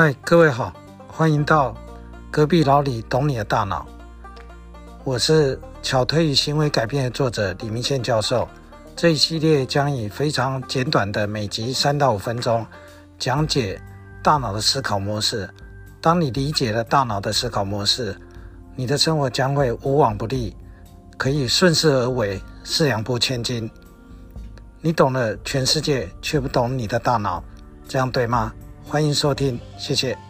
嗨，各位好，欢迎到隔壁老李懂你的大脑。我是巧推与行为改变的作者李明宪教授。这一系列将以非常简短的每集三到五分钟，讲解大脑的思考模式。当你理解了大脑的思考模式，你的生活将会无往不利，可以顺势而为，四两拨千斤。你懂了全世界，却不懂你的大脑，这样对吗？欢迎收听，谢谢。